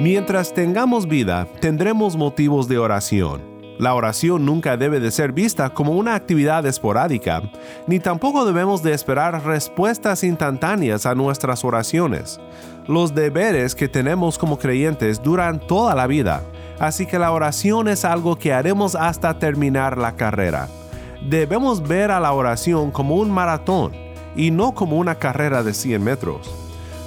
Mientras tengamos vida, tendremos motivos de oración. La oración nunca debe de ser vista como una actividad esporádica, ni tampoco debemos de esperar respuestas instantáneas a nuestras oraciones. Los deberes que tenemos como creyentes duran toda la vida, así que la oración es algo que haremos hasta terminar la carrera. Debemos ver a la oración como un maratón y no como una carrera de 100 metros.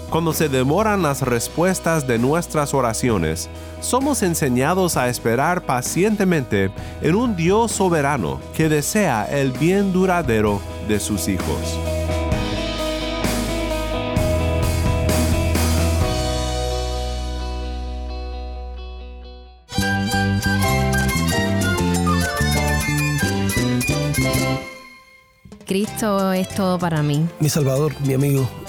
Cuando se demoran las respuestas de nuestras oraciones, somos enseñados a esperar pacientemente en un Dios soberano que desea el bien duradero de sus hijos. Cristo es todo para mí. Mi Salvador, mi amigo,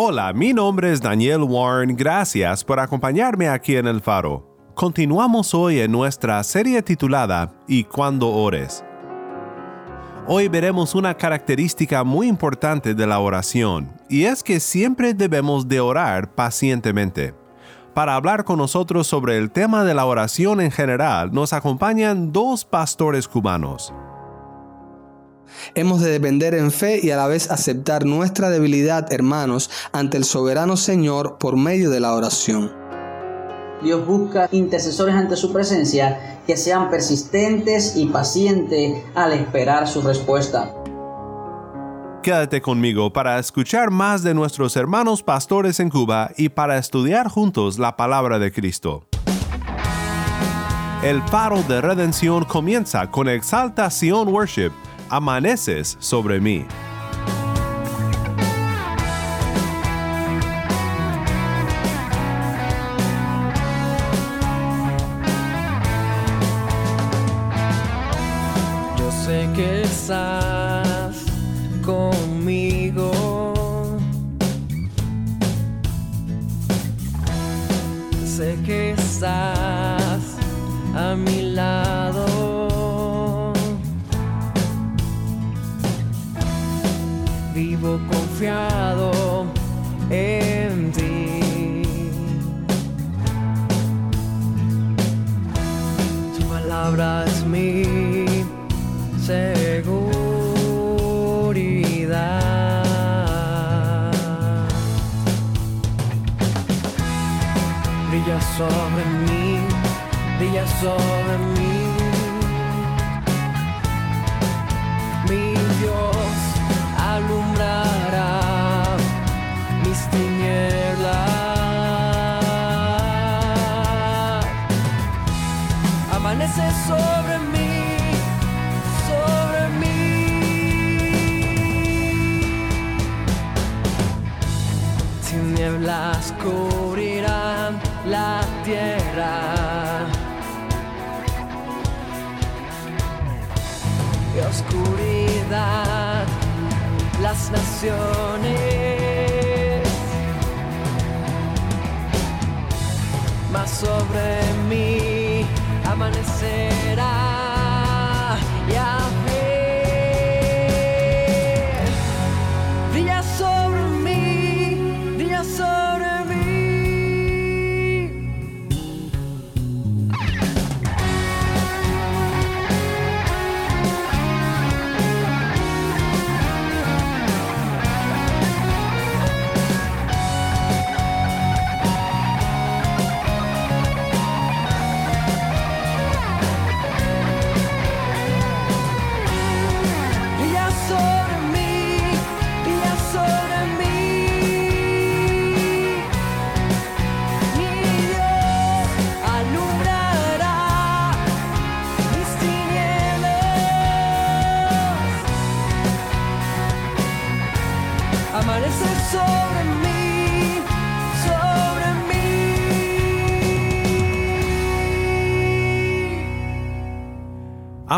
Hola, mi nombre es Daniel Warren, gracias por acompañarme aquí en El Faro. Continuamos hoy en nuestra serie titulada Y cuando ores. Hoy veremos una característica muy importante de la oración, y es que siempre debemos de orar pacientemente. Para hablar con nosotros sobre el tema de la oración en general, nos acompañan dos pastores cubanos. Hemos de depender en fe y a la vez aceptar nuestra debilidad, hermanos, ante el soberano Señor por medio de la oración. Dios busca intercesores ante su presencia que sean persistentes y pacientes al esperar su respuesta. Quédate conmigo para escuchar más de nuestros hermanos pastores en Cuba y para estudiar juntos la palabra de Cristo. El faro de redención comienza con exaltación worship amaneces sobre mí. Yo sé que estás conmigo. Sé que estás a mi lado. En ti. Tu palabra es mi seguridad. Brilla sobre mí, brilla sobre Sobre mí, sobre mí. Tinieblas cubrirán la tierra. Y oscuridad las naciones. Mas sobre mí say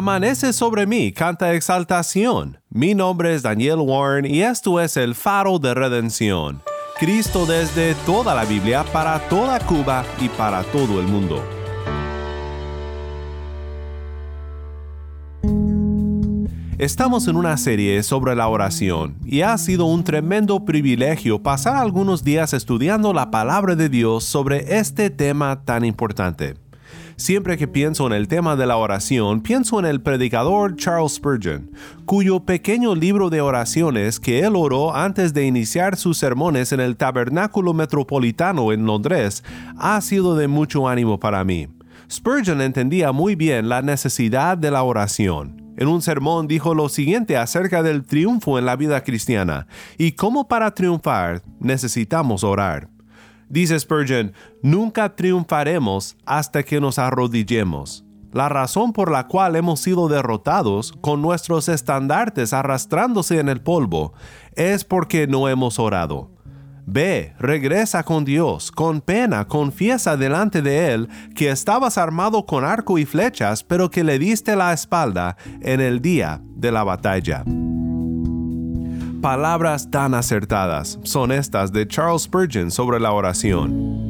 Amanece sobre mí, canta exaltación. Mi nombre es Daniel Warren y esto es el faro de redención. Cristo desde toda la Biblia, para toda Cuba y para todo el mundo. Estamos en una serie sobre la oración y ha sido un tremendo privilegio pasar algunos días estudiando la palabra de Dios sobre este tema tan importante. Siempre que pienso en el tema de la oración, pienso en el predicador Charles Spurgeon, cuyo pequeño libro de oraciones que él oró antes de iniciar sus sermones en el Tabernáculo Metropolitano en Londres ha sido de mucho ánimo para mí. Spurgeon entendía muy bien la necesidad de la oración. En un sermón dijo lo siguiente acerca del triunfo en la vida cristiana y cómo para triunfar necesitamos orar. Dice Spurgeon, nunca triunfaremos hasta que nos arrodillemos. La razón por la cual hemos sido derrotados con nuestros estandartes arrastrándose en el polvo es porque no hemos orado. Ve, regresa con Dios, con pena, confiesa delante de Él que estabas armado con arco y flechas, pero que le diste la espalda en el día de la batalla. Palabras tan acertadas son estas de Charles Spurgeon sobre la oración.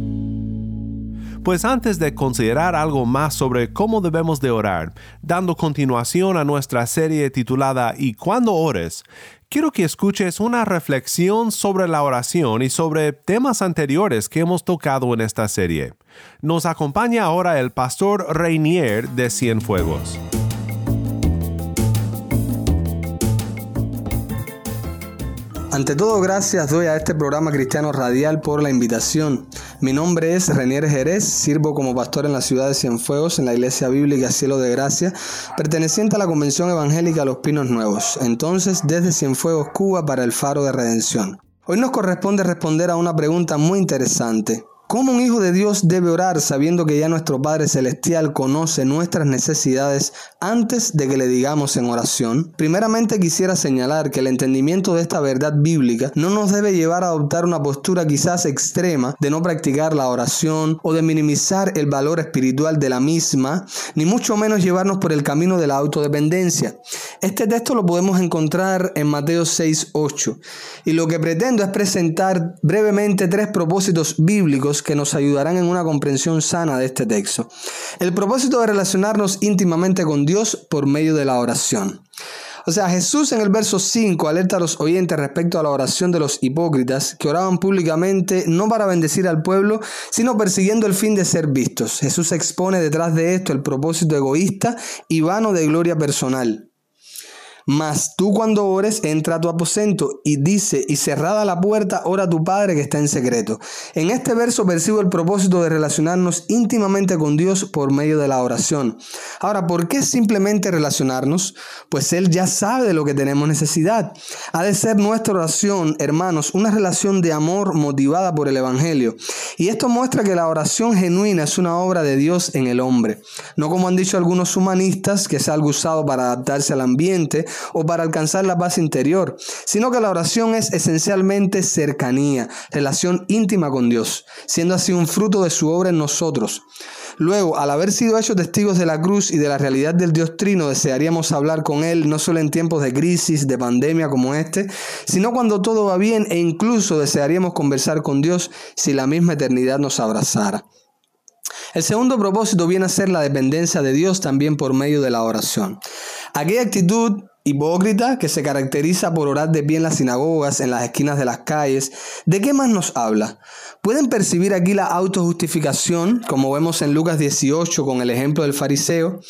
Pues antes de considerar algo más sobre cómo debemos de orar, dando continuación a nuestra serie titulada Y cuando ores, quiero que escuches una reflexión sobre la oración y sobre temas anteriores que hemos tocado en esta serie. Nos acompaña ahora el pastor Reinier de Cienfuegos. Ante todo, gracias doy a este programa cristiano radial por la invitación. Mi nombre es Renier Jerez, sirvo como pastor en la ciudad de Cienfuegos, en la Iglesia Bíblica Cielo de Gracia, perteneciente a la Convención Evangélica Los Pinos Nuevos, entonces desde Cienfuegos, Cuba, para el Faro de Redención. Hoy nos corresponde responder a una pregunta muy interesante. ¿Cómo un hijo de Dios debe orar sabiendo que ya nuestro Padre Celestial conoce nuestras necesidades antes de que le digamos en oración? Primeramente quisiera señalar que el entendimiento de esta verdad bíblica no nos debe llevar a adoptar una postura quizás extrema de no practicar la oración o de minimizar el valor espiritual de la misma, ni mucho menos llevarnos por el camino de la autodependencia. Este texto lo podemos encontrar en Mateo 6.8 y lo que pretendo es presentar brevemente tres propósitos bíblicos que nos ayudarán en una comprensión sana de este texto. El propósito de relacionarnos íntimamente con Dios por medio de la oración. O sea, Jesús en el verso 5 alerta a los oyentes respecto a la oración de los hipócritas que oraban públicamente no para bendecir al pueblo, sino persiguiendo el fin de ser vistos. Jesús expone detrás de esto el propósito egoísta y vano de gloria personal. Mas tú cuando ores, entra a tu aposento y dice, y cerrada la puerta, ora a tu Padre que está en secreto. En este verso percibo el propósito de relacionarnos íntimamente con Dios por medio de la oración. Ahora, ¿por qué simplemente relacionarnos? Pues Él ya sabe de lo que tenemos necesidad. Ha de ser nuestra oración, hermanos, una relación de amor motivada por el Evangelio. Y esto muestra que la oración genuina es una obra de Dios en el hombre. No como han dicho algunos humanistas, que es algo usado para adaptarse al ambiente o para alcanzar la paz interior, sino que la oración es esencialmente cercanía, relación íntima con Dios, siendo así un fruto de su obra en nosotros. Luego, al haber sido hechos testigos de la cruz y de la realidad del Dios Trino, desearíamos hablar con Él no solo en tiempos de crisis, de pandemia como este, sino cuando todo va bien e incluso desearíamos conversar con Dios si la misma eternidad nos abrazara. El segundo propósito viene a ser la dependencia de Dios también por medio de la oración. Aquella actitud hipócrita que se caracteriza por orar de pie en las sinagogas, en las esquinas de las calles, ¿de qué más nos habla? ¿Pueden percibir aquí la autojustificación, como vemos en Lucas 18 con el ejemplo del fariseo?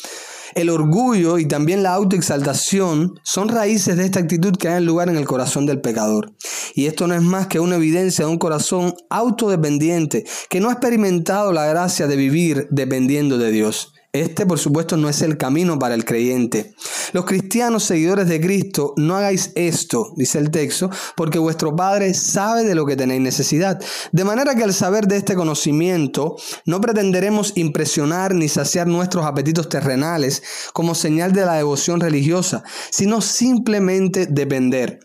El orgullo y también la autoexaltación son raíces de esta actitud que dan lugar en el corazón del pecador. Y esto no es más que una evidencia de un corazón autodependiente que no ha experimentado la gracia de vivir dependiendo de Dios. Este, por supuesto, no es el camino para el creyente. Los cristianos seguidores de Cristo, no hagáis esto, dice el texto, porque vuestro Padre sabe de lo que tenéis necesidad. De manera que al saber de este conocimiento, no pretenderemos impresionar ni saciar nuestros apetitos terrenales como señal de la devoción religiosa, sino simplemente depender.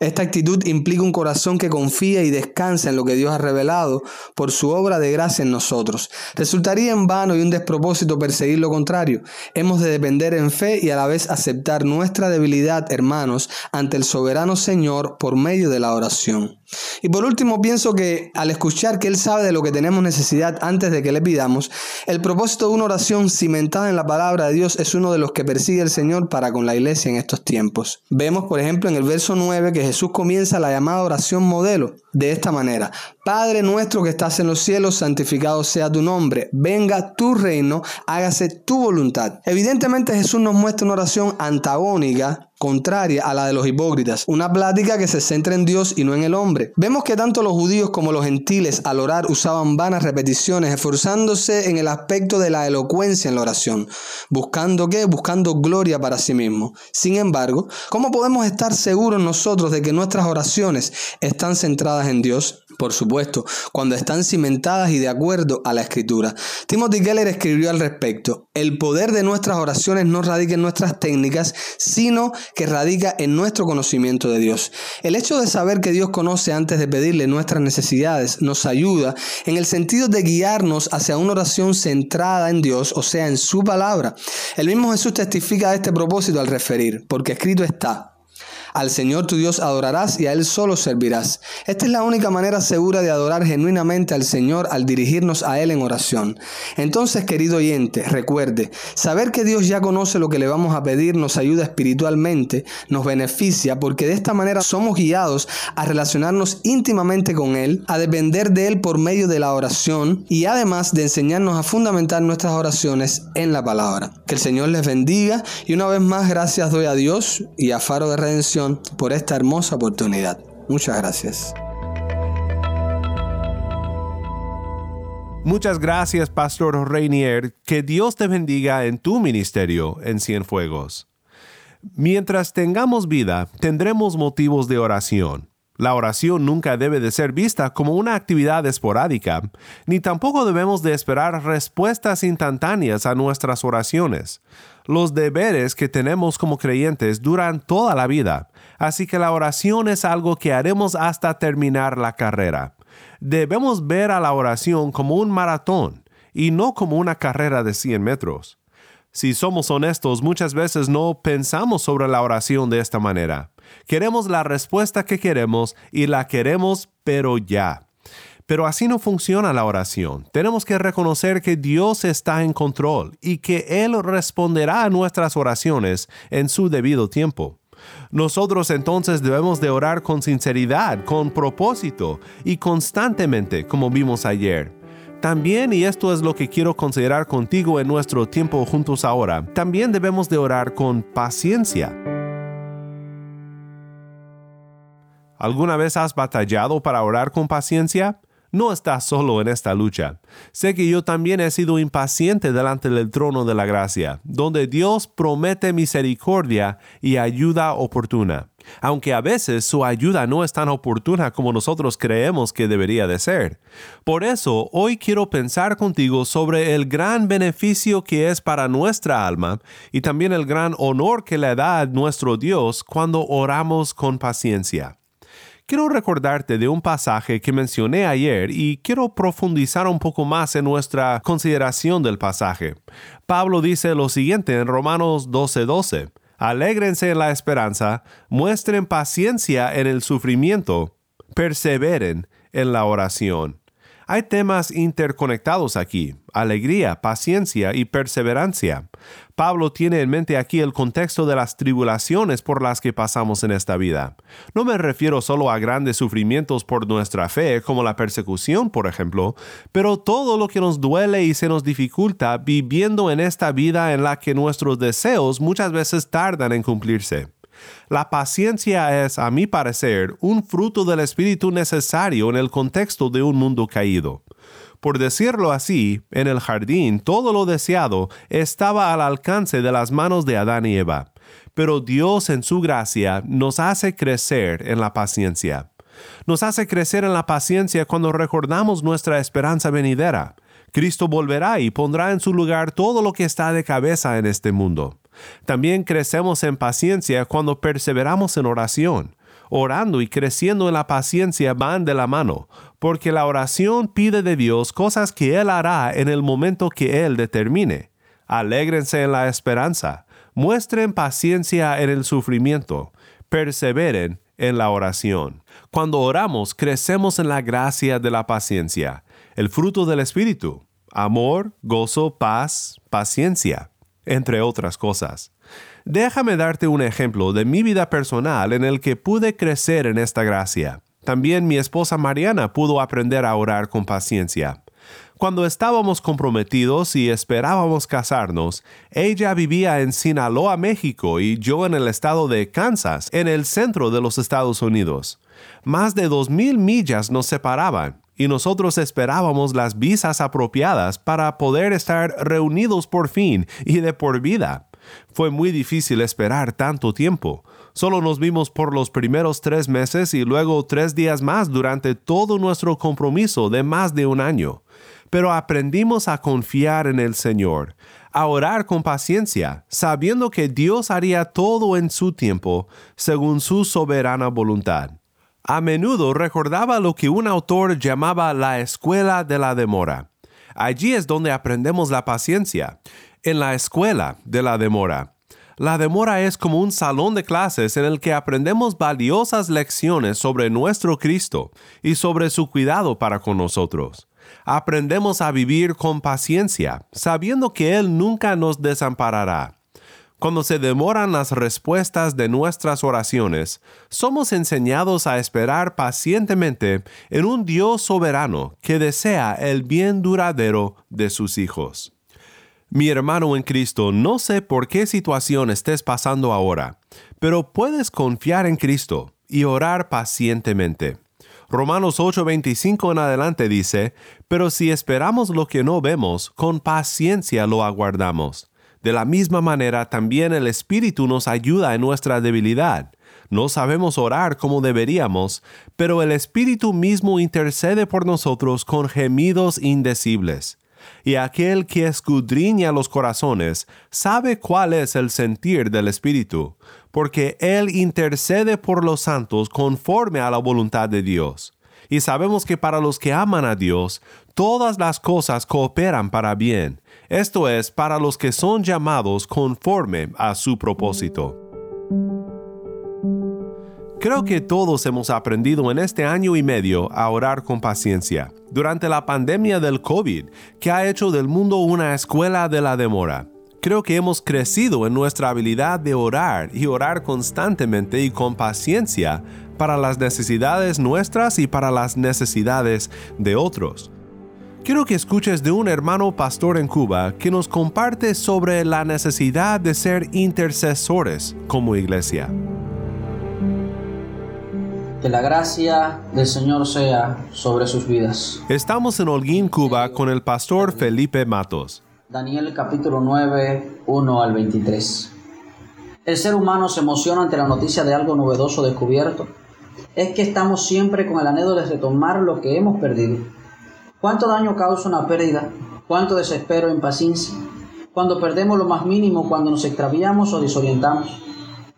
Esta actitud implica un corazón que confía y descansa en lo que Dios ha revelado por su obra de gracia en nosotros. Resultaría en vano y un despropósito perseguir lo contrario. Hemos de depender en fe y a la vez aceptar nuestra debilidad, hermanos, ante el soberano Señor por medio de la oración. Y por último, pienso que al escuchar que Él sabe de lo que tenemos necesidad antes de que le pidamos, el propósito de una oración cimentada en la palabra de Dios es uno de los que persigue el Señor para con la iglesia en estos tiempos. Vemos, por ejemplo, en el verso 9 que Jesús comienza la llamada oración modelo de esta manera. Padre nuestro que estás en los cielos, santificado sea tu nombre, venga tu reino, hágase tu voluntad. Evidentemente Jesús nos muestra una oración antagónica contraria a la de los hipócritas, una plática que se centra en Dios y no en el hombre. Vemos que tanto los judíos como los gentiles al orar usaban vanas repeticiones, esforzándose en el aspecto de la elocuencia en la oración, buscando qué? Buscando gloria para sí mismo. Sin embargo, ¿cómo podemos estar seguros nosotros de que nuestras oraciones están centradas en Dios? Por supuesto, cuando están cimentadas y de acuerdo a la escritura. Timothy Keller escribió al respecto, el poder de nuestras oraciones no radica en nuestras técnicas, sino que radica en nuestro conocimiento de Dios. El hecho de saber que Dios conoce antes de pedirle nuestras necesidades nos ayuda en el sentido de guiarnos hacia una oración centrada en Dios, o sea, en su palabra. El mismo Jesús testifica de este propósito al referir, porque escrito está, al Señor tu Dios adorarás y a Él solo servirás. Esta es la única manera segura de adorar genuinamente al Señor al dirigirnos a Él en oración. Entonces, querido oyente, recuerde, saber que Dios ya conoce lo que le vamos a pedir nos ayuda espiritualmente, nos beneficia, porque de esta manera somos guiados a relacionarnos íntimamente con Él, a depender de Él por medio de la oración y además de enseñarnos a fundamentar nuestras oraciones en la palabra. Que el Señor les bendiga y una vez más gracias doy a Dios y a Faro de Redención por esta hermosa oportunidad. Muchas gracias. Muchas gracias, Pastor Reinier. Que Dios te bendiga en tu ministerio en Cienfuegos. Mientras tengamos vida, tendremos motivos de oración. La oración nunca debe de ser vista como una actividad esporádica, ni tampoco debemos de esperar respuestas instantáneas a nuestras oraciones. Los deberes que tenemos como creyentes duran toda la vida, así que la oración es algo que haremos hasta terminar la carrera. Debemos ver a la oración como un maratón y no como una carrera de 100 metros. Si somos honestos, muchas veces no pensamos sobre la oración de esta manera. Queremos la respuesta que queremos y la queremos pero ya. Pero así no funciona la oración. Tenemos que reconocer que Dios está en control y que Él responderá a nuestras oraciones en su debido tiempo. Nosotros entonces debemos de orar con sinceridad, con propósito y constantemente, como vimos ayer. También, y esto es lo que quiero considerar contigo en nuestro tiempo juntos ahora, también debemos de orar con paciencia. ¿Alguna vez has batallado para orar con paciencia? No estás solo en esta lucha. Sé que yo también he sido impaciente delante del trono de la gracia, donde Dios promete misericordia y ayuda oportuna, aunque a veces su ayuda no es tan oportuna como nosotros creemos que debería de ser. Por eso, hoy quiero pensar contigo sobre el gran beneficio que es para nuestra alma y también el gran honor que le da a nuestro Dios cuando oramos con paciencia quiero recordarte de un pasaje que mencioné ayer y quiero profundizar un poco más en nuestra consideración del pasaje. Pablo dice lo siguiente en Romanos 12:12. Alégrense en la esperanza, muestren paciencia en el sufrimiento, perseveren en la oración. Hay temas interconectados aquí, alegría, paciencia y perseverancia. Pablo tiene en mente aquí el contexto de las tribulaciones por las que pasamos en esta vida. No me refiero solo a grandes sufrimientos por nuestra fe, como la persecución, por ejemplo, pero todo lo que nos duele y se nos dificulta viviendo en esta vida en la que nuestros deseos muchas veces tardan en cumplirse. La paciencia es, a mi parecer, un fruto del espíritu necesario en el contexto de un mundo caído. Por decirlo así, en el jardín todo lo deseado estaba al alcance de las manos de Adán y Eva, pero Dios en su gracia nos hace crecer en la paciencia. Nos hace crecer en la paciencia cuando recordamos nuestra esperanza venidera. Cristo volverá y pondrá en su lugar todo lo que está de cabeza en este mundo. También crecemos en paciencia cuando perseveramos en oración. Orando y creciendo en la paciencia van de la mano, porque la oración pide de Dios cosas que Él hará en el momento que Él determine. Alégrense en la esperanza, muestren paciencia en el sufrimiento, perseveren en la oración. Cuando oramos, crecemos en la gracia de la paciencia, el fruto del Espíritu, amor, gozo, paz, paciencia, entre otras cosas. Déjame darte un ejemplo de mi vida personal en el que pude crecer en esta gracia. También mi esposa Mariana pudo aprender a orar con paciencia. Cuando estábamos comprometidos y esperábamos casarnos, ella vivía en Sinaloa, México, y yo en el estado de Kansas, en el centro de los Estados Unidos. Más de dos mil millas nos separaban, y nosotros esperábamos las visas apropiadas para poder estar reunidos por fin y de por vida. Fue muy difícil esperar tanto tiempo. Solo nos vimos por los primeros tres meses y luego tres días más durante todo nuestro compromiso de más de un año. Pero aprendimos a confiar en el Señor, a orar con paciencia, sabiendo que Dios haría todo en su tiempo, según su soberana voluntad. A menudo recordaba lo que un autor llamaba la escuela de la demora. Allí es donde aprendemos la paciencia, en la escuela de la demora. La demora es como un salón de clases en el que aprendemos valiosas lecciones sobre nuestro Cristo y sobre su cuidado para con nosotros. Aprendemos a vivir con paciencia, sabiendo que Él nunca nos desamparará. Cuando se demoran las respuestas de nuestras oraciones, somos enseñados a esperar pacientemente en un Dios soberano que desea el bien duradero de sus hijos. Mi hermano en Cristo, no sé por qué situación estés pasando ahora, pero puedes confiar en Cristo y orar pacientemente. Romanos 8:25 en adelante dice, Pero si esperamos lo que no vemos, con paciencia lo aguardamos. De la misma manera también el Espíritu nos ayuda en nuestra debilidad. No sabemos orar como deberíamos, pero el Espíritu mismo intercede por nosotros con gemidos indecibles. Y aquel que escudriña los corazones sabe cuál es el sentir del Espíritu, porque Él intercede por los santos conforme a la voluntad de Dios. Y sabemos que para los que aman a Dios, todas las cosas cooperan para bien esto es, para los que son llamados conforme a su propósito. Creo que todos hemos aprendido en este año y medio a orar con paciencia durante la pandemia del COVID que ha hecho del mundo una escuela de la demora. Creo que hemos crecido en nuestra habilidad de orar y orar constantemente y con paciencia para las necesidades nuestras y para las necesidades de otros. Quiero que escuches de un hermano pastor en Cuba que nos comparte sobre la necesidad de ser intercesores como iglesia. Que la gracia del Señor sea sobre sus vidas. Estamos en Holguín, Cuba, con el pastor Felipe Matos. Daniel capítulo 9, 1 al 23. El ser humano se emociona ante la noticia de algo novedoso descubierto. Es que estamos siempre con el anhelo de retomar lo que hemos perdido ¿Cuánto daño causa una pérdida? ¿Cuánto desespero e impaciencia? Cuando perdemos lo más mínimo, cuando nos extraviamos o desorientamos.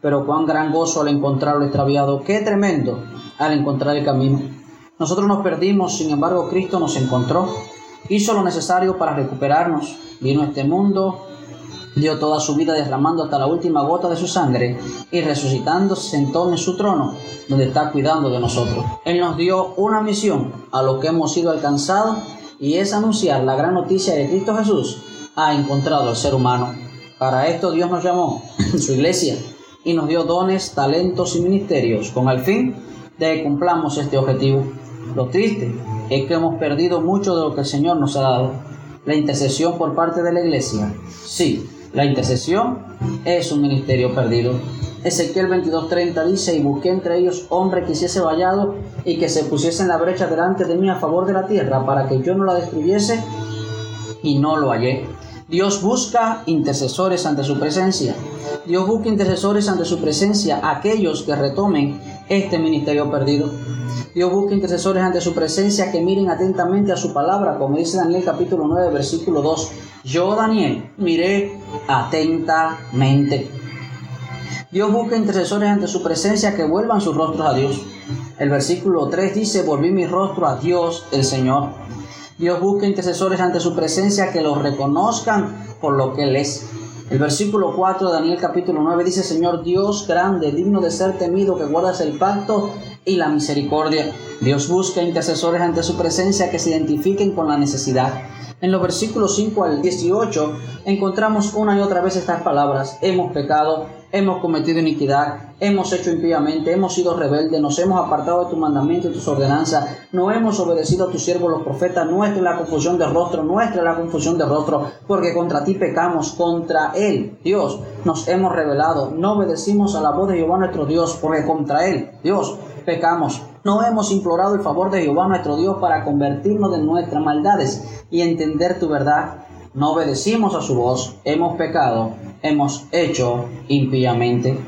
Pero cuán gran gozo al encontrar lo extraviado, qué tremendo al encontrar el camino. Nosotros nos perdimos, sin embargo Cristo nos encontró, hizo lo necesario para recuperarnos, vino a este mundo, dio toda su vida derramando hasta la última gota de su sangre y resucitando se sentó en su trono donde está cuidando de nosotros. Él nos dio una misión a lo que hemos sido alcanzados y es anunciar la gran noticia de Cristo Jesús ha encontrado al ser humano. Para esto Dios nos llamó, su iglesia, y nos dio dones, talentos y ministerios con el fin de que cumplamos este objetivo. Lo triste es que hemos perdido mucho de lo que el Señor nos ha dado. La intercesión por parte de la iglesia, sí, la intercesión es un ministerio perdido. Ezequiel 22:30 dice, y busqué entre ellos hombre que hiciese vallado y que se pusiese en la brecha delante de mí a favor de la tierra para que yo no la destruyese y no lo hallé. Dios busca intercesores ante su presencia. Dios busca intercesores ante su presencia, aquellos que retomen este ministerio perdido. Dios busca intercesores ante su presencia que miren atentamente a su palabra, como dice Daniel capítulo 9, versículo 2. Yo, Daniel, miré atentamente. Dios busca intercesores ante su presencia que vuelvan sus rostros a Dios. El versículo 3 dice, volví mi rostro a Dios el Señor. Dios busca intercesores ante su presencia que los reconozcan por lo que Él es. El versículo 4 de Daniel capítulo 9 dice, Señor Dios grande, digno de ser temido, que guardas el pacto y la misericordia. Dios busca intercesores ante su presencia que se identifiquen con la necesidad. En los versículos 5 al 18 encontramos una y otra vez estas palabras. Hemos pecado, hemos cometido iniquidad, hemos hecho impíamente, hemos sido rebeldes, nos hemos apartado de tu mandamiento y tus ordenanzas, no hemos obedecido a tus siervos los profetas, nuestra es la confusión de rostro, nuestra es la confusión de rostro, porque contra ti pecamos, contra Él, Dios, nos hemos rebelado, no obedecimos a la voz de Jehová nuestro Dios, porque contra Él, Dios, pecamos. No hemos implorado el favor de Jehová nuestro Dios para convertirnos de nuestras maldades y entender tu verdad. No obedecimos a su voz, hemos pecado, hemos hecho impíamente.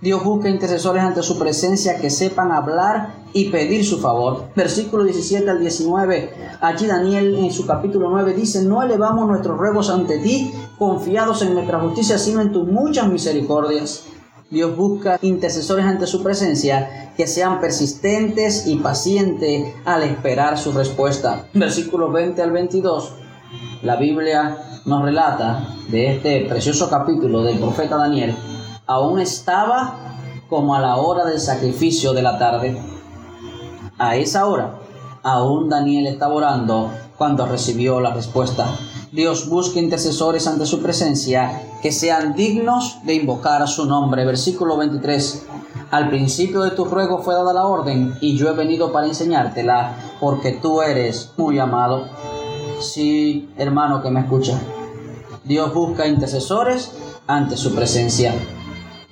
Dios busca intercesores ante su presencia que sepan hablar y pedir su favor. Versículo 17 al 19. Allí Daniel en su capítulo 9 dice, no elevamos nuestros ruegos ante ti, confiados en nuestra justicia, sino en tus muchas misericordias. Dios busca intercesores ante su presencia que sean persistentes y pacientes al esperar su respuesta. Versículos 20 al 22. La Biblia nos relata de este precioso capítulo del profeta Daniel. Aún estaba como a la hora del sacrificio de la tarde. A esa hora, aún Daniel estaba orando cuando recibió la respuesta. Dios busca intercesores ante su presencia que sean dignos de invocar su nombre. Versículo 23. Al principio de tu ruego fue dada la orden y yo he venido para enseñártela porque tú eres muy amado. Sí, hermano que me escucha. Dios busca intercesores ante su presencia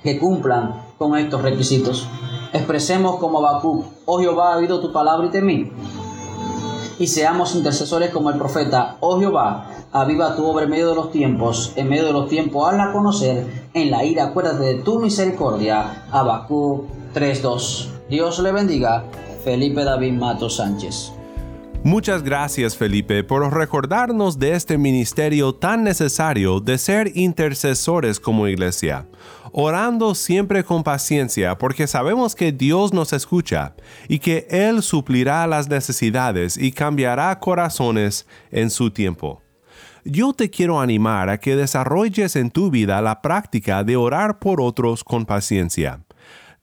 que cumplan con estos requisitos. Expresemos como Bakú, oh Jehová, ha oído tu palabra y temí. Y seamos intercesores como el profeta, oh Jehová, aviva tu obra en medio de los tiempos, en medio de los tiempos hazla conocer, en la ira acuérdate de tu misericordia. Abacú 3.2. Dios le bendiga. Felipe David Mato Sánchez. Muchas gracias Felipe por recordarnos de este ministerio tan necesario de ser intercesores como iglesia, orando siempre con paciencia porque sabemos que Dios nos escucha y que Él suplirá las necesidades y cambiará corazones en su tiempo yo te quiero animar a que desarrolles en tu vida la práctica de orar por otros con paciencia.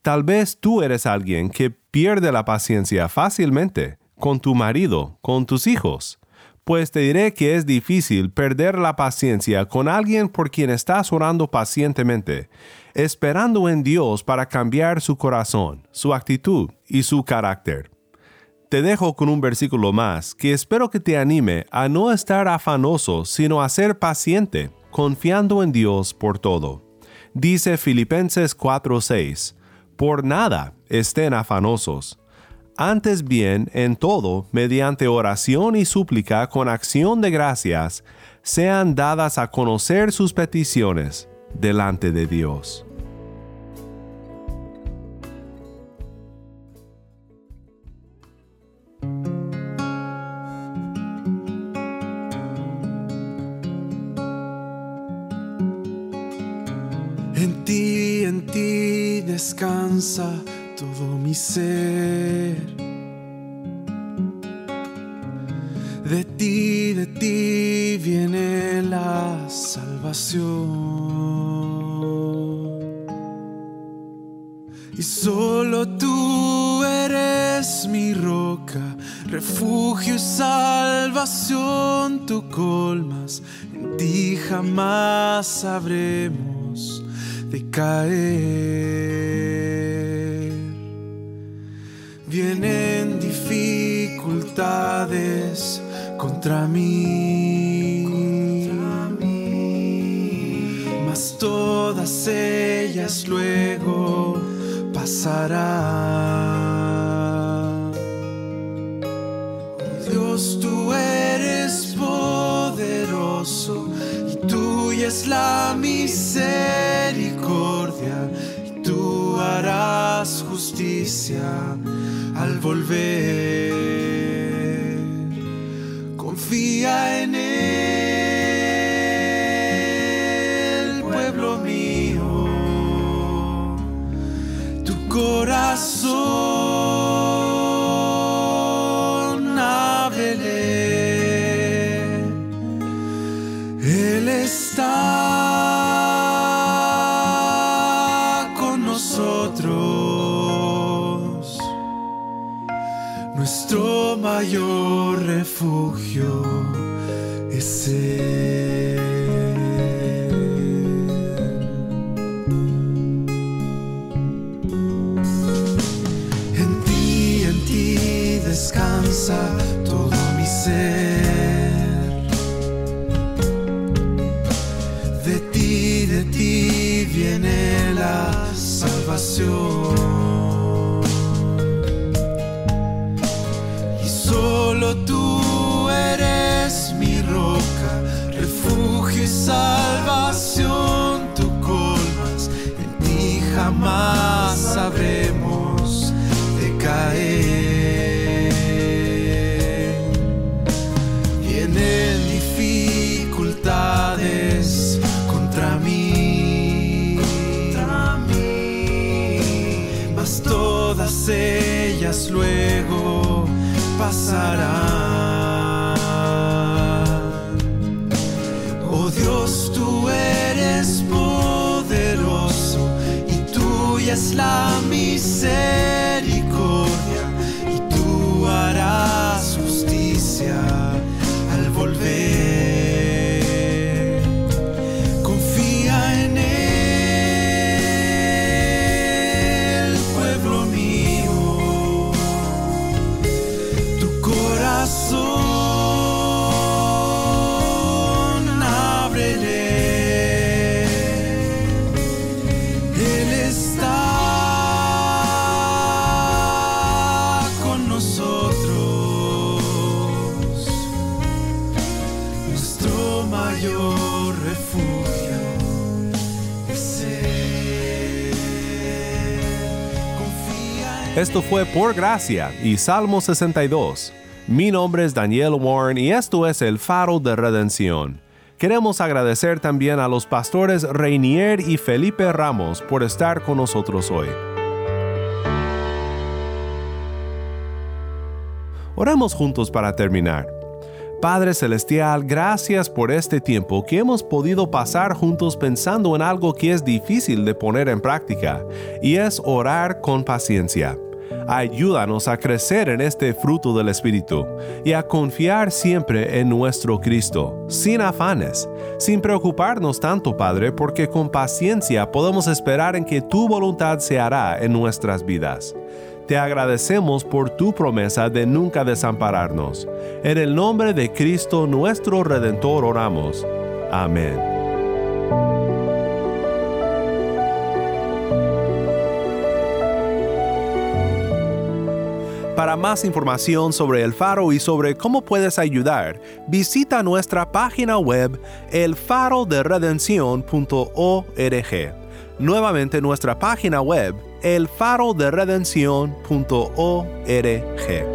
Tal vez tú eres alguien que pierde la paciencia fácilmente con tu marido, con tus hijos. Pues te diré que es difícil perder la paciencia con alguien por quien estás orando pacientemente, esperando en Dios para cambiar su corazón, su actitud y su carácter. Te dejo con un versículo más que espero que te anime a no estar afanoso, sino a ser paciente, confiando en Dios por todo. Dice Filipenses 4:6, Por nada estén afanosos. Antes bien, en todo, mediante oración y súplica con acción de gracias, sean dadas a conocer sus peticiones delante de Dios. descansa todo mi ser. De ti, de ti viene la salvación. Y solo tú eres mi roca, refugio y salvación, tú colmas, en ti jamás sabremos de caer. Vienen dificultades contra mí, mas todas ellas luego pasarán. Dios, tú eres poderoso y tuya es la misericordia y tú harás justicia volver. Confía en él, Fool. Fue Por Gracia y Salmo 62. Mi nombre es Daniel Warren y esto es el Faro de Redención. Queremos agradecer también a los pastores Reinier y Felipe Ramos por estar con nosotros hoy. Oremos juntos para terminar. Padre Celestial, gracias por este tiempo que hemos podido pasar juntos pensando en algo que es difícil de poner en práctica, y es orar con paciencia. Ayúdanos a crecer en este fruto del Espíritu y a confiar siempre en nuestro Cristo, sin afanes, sin preocuparnos tanto, Padre, porque con paciencia podemos esperar en que tu voluntad se hará en nuestras vidas. Te agradecemos por tu promesa de nunca desampararnos. En el nombre de Cristo nuestro Redentor oramos. Amén. Para más información sobre el faro y sobre cómo puedes ayudar, visita nuestra página web elfaroderedención.org. Nuevamente nuestra página web elfaroderedención.org.